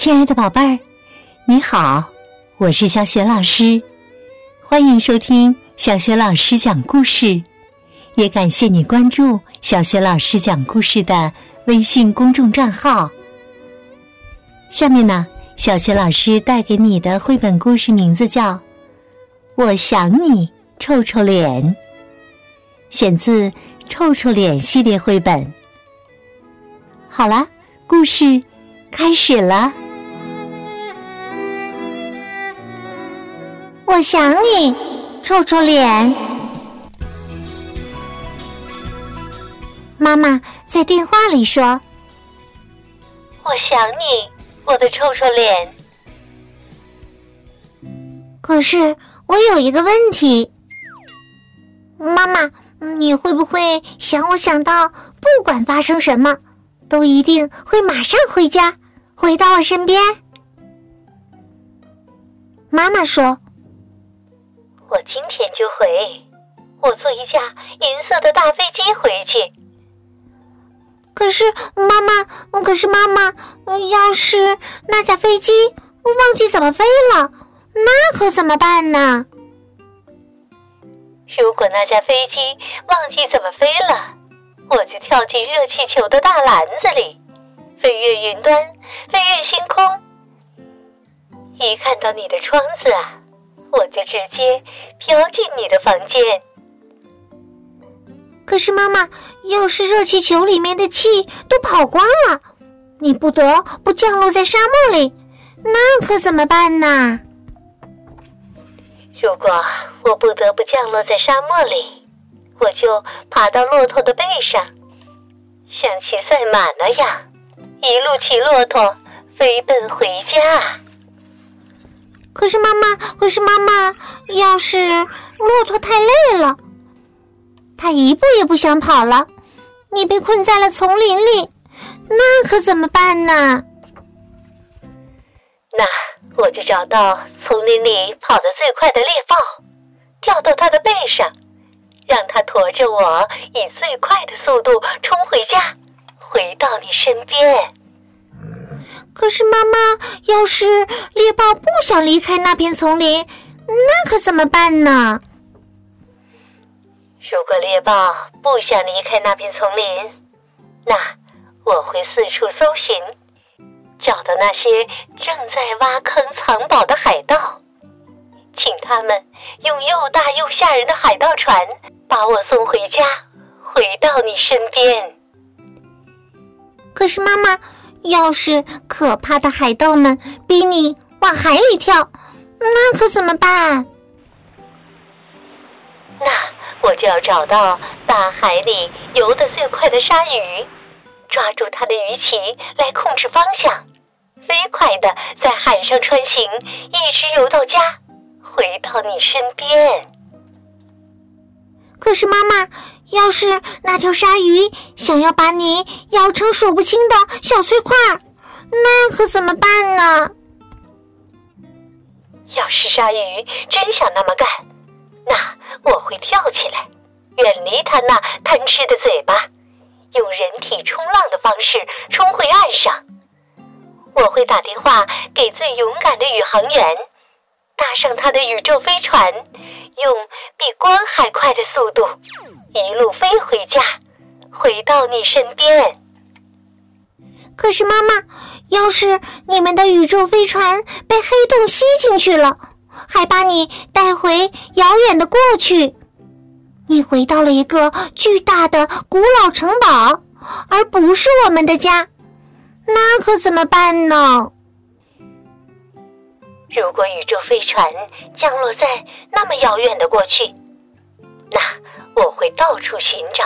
亲爱的宝贝儿，你好，我是小雪老师，欢迎收听小雪老师讲故事，也感谢你关注小雪老师讲故事的微信公众账号。下面呢，小雪老师带给你的绘本故事名字叫《我想你臭臭脸》，选自《臭臭脸》系列绘本。好了，故事开始了。我想你，臭臭脸。妈妈在电话里说：“我想你，我的臭臭脸。”可是我有一个问题，妈妈，你会不会想我想到不管发生什么，都一定会马上回家，回到我身边？妈妈说。我今天就回，我坐一架银色的大飞机回去。可是妈妈，可是妈妈，要是那架飞机忘记怎么飞了，那可怎么办呢？如果那架飞机忘记怎么飞了，我就跳进热气球的大篮子里，飞越云端，飞越星空。一看到你的窗子啊！我就直接飘进你的房间。可是妈妈，要是热气球里面的气都跑光了，你不得不降落在沙漠里，那可怎么办呢？如果我不得不降落在沙漠里，我就爬到骆驼的背上，像骑赛马那样，一路骑骆驼飞奔回家。可是妈妈，可是妈妈，要是骆驼太累了，它一步也不想跑了，你被困在了丛林里，那可怎么办呢？那我就找到丛林里跑得最快的猎豹，跳到它的背上，让它驮着我以最快的速度冲回家，回到你身边。可是妈妈，要是猎豹不想离开那片丛林，那可怎么办呢？如果猎豹不想离开那片丛林，那我会四处搜寻，找到那些正在挖坑藏宝的海盗，请他们用又大又吓人的海盗船把我送回家，回到你身边。可是妈妈。要是可怕的海盗们逼你往海里跳，那可怎么办？那我就要找到大海里游得最快的鲨鱼，抓住它的鱼鳍来控制方向，飞快的在海上穿行，一直游到家，回到你身边。可是妈妈，要是那条鲨鱼想要把你咬成数不清的小碎块，那可怎么办呢？要是鲨鱼真想那么干，那我会跳起来，远离它那贪吃的嘴巴，用人体冲浪的方式冲回岸上。我会打电话给最勇敢的宇航员，搭上他的宇宙飞船，用。比光还快的速度，一路飞回家，回到你身边。可是妈妈，要是你们的宇宙飞船被黑洞吸进去了，还把你带回遥远的过去，你回到了一个巨大的古老城堡，而不是我们的家，那可怎么办呢？如果宇宙飞船降落在那么遥远的过去，那我会到处寻找，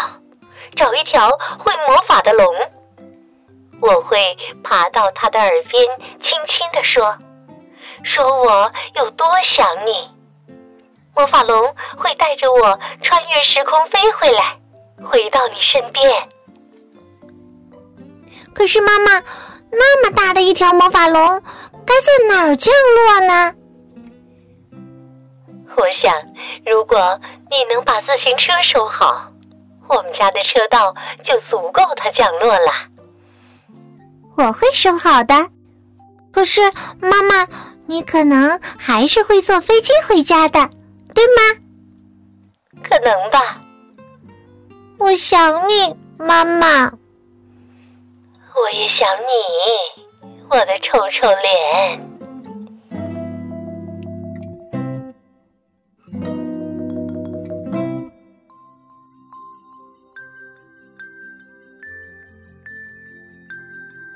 找一条会魔法的龙。我会爬到他的耳边，轻轻地说：“说我有多想你。”魔法龙会带着我穿越时空飞回来，回到你身边。可是妈妈，那么大的一条魔法龙。该在哪儿降落呢？我想，如果你能把自行车收好，我们家的车道就足够它降落了。我会收好的。可是妈妈，你可能还是会坐飞机回家的，对吗？可能吧。我想你，妈妈。我也想你，我的臭臭脸。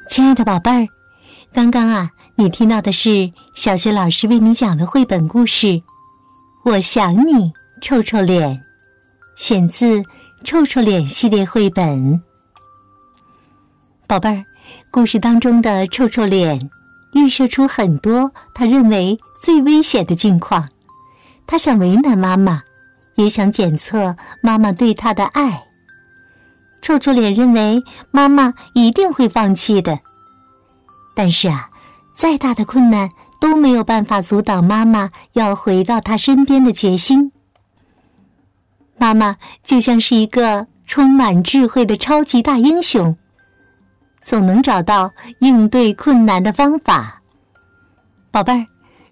亲爱的宝贝儿，刚刚啊，你听到的是小学老师为你讲的绘本故事《我想你，臭臭脸》，选自《臭臭脸》系列绘本。宝贝儿，故事当中的臭臭脸预设出很多他认为最危险的境况，他想为难妈妈，也想检测妈妈对他的爱。臭臭脸认为妈妈一定会放弃的，但是啊，再大的困难都没有办法阻挡妈妈要回到他身边的决心。妈妈就像是一个充满智慧的超级大英雄。总能找到应对困难的方法，宝贝儿。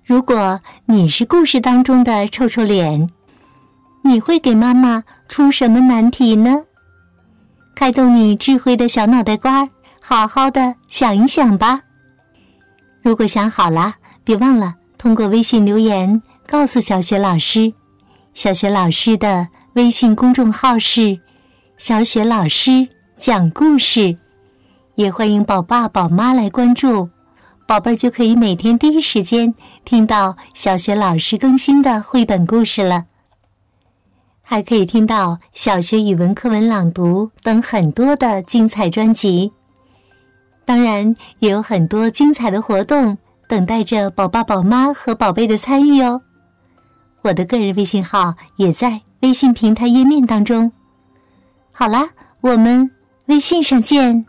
如果你是故事当中的臭臭脸，你会给妈妈出什么难题呢？开动你智慧的小脑袋瓜，好好的想一想吧。如果想好了，别忘了通过微信留言告诉小雪老师。小雪老师的微信公众号是“小雪老师讲故事”。也欢迎宝爸宝妈来关注，宝贝儿就可以每天第一时间听到小学老师更新的绘本故事了，还可以听到小学语文课文朗读等很多的精彩专辑。当然，也有很多精彩的活动等待着宝爸宝妈和宝贝的参与哦。我的个人微信号也在微信平台页面当中。好啦，我们微信上见。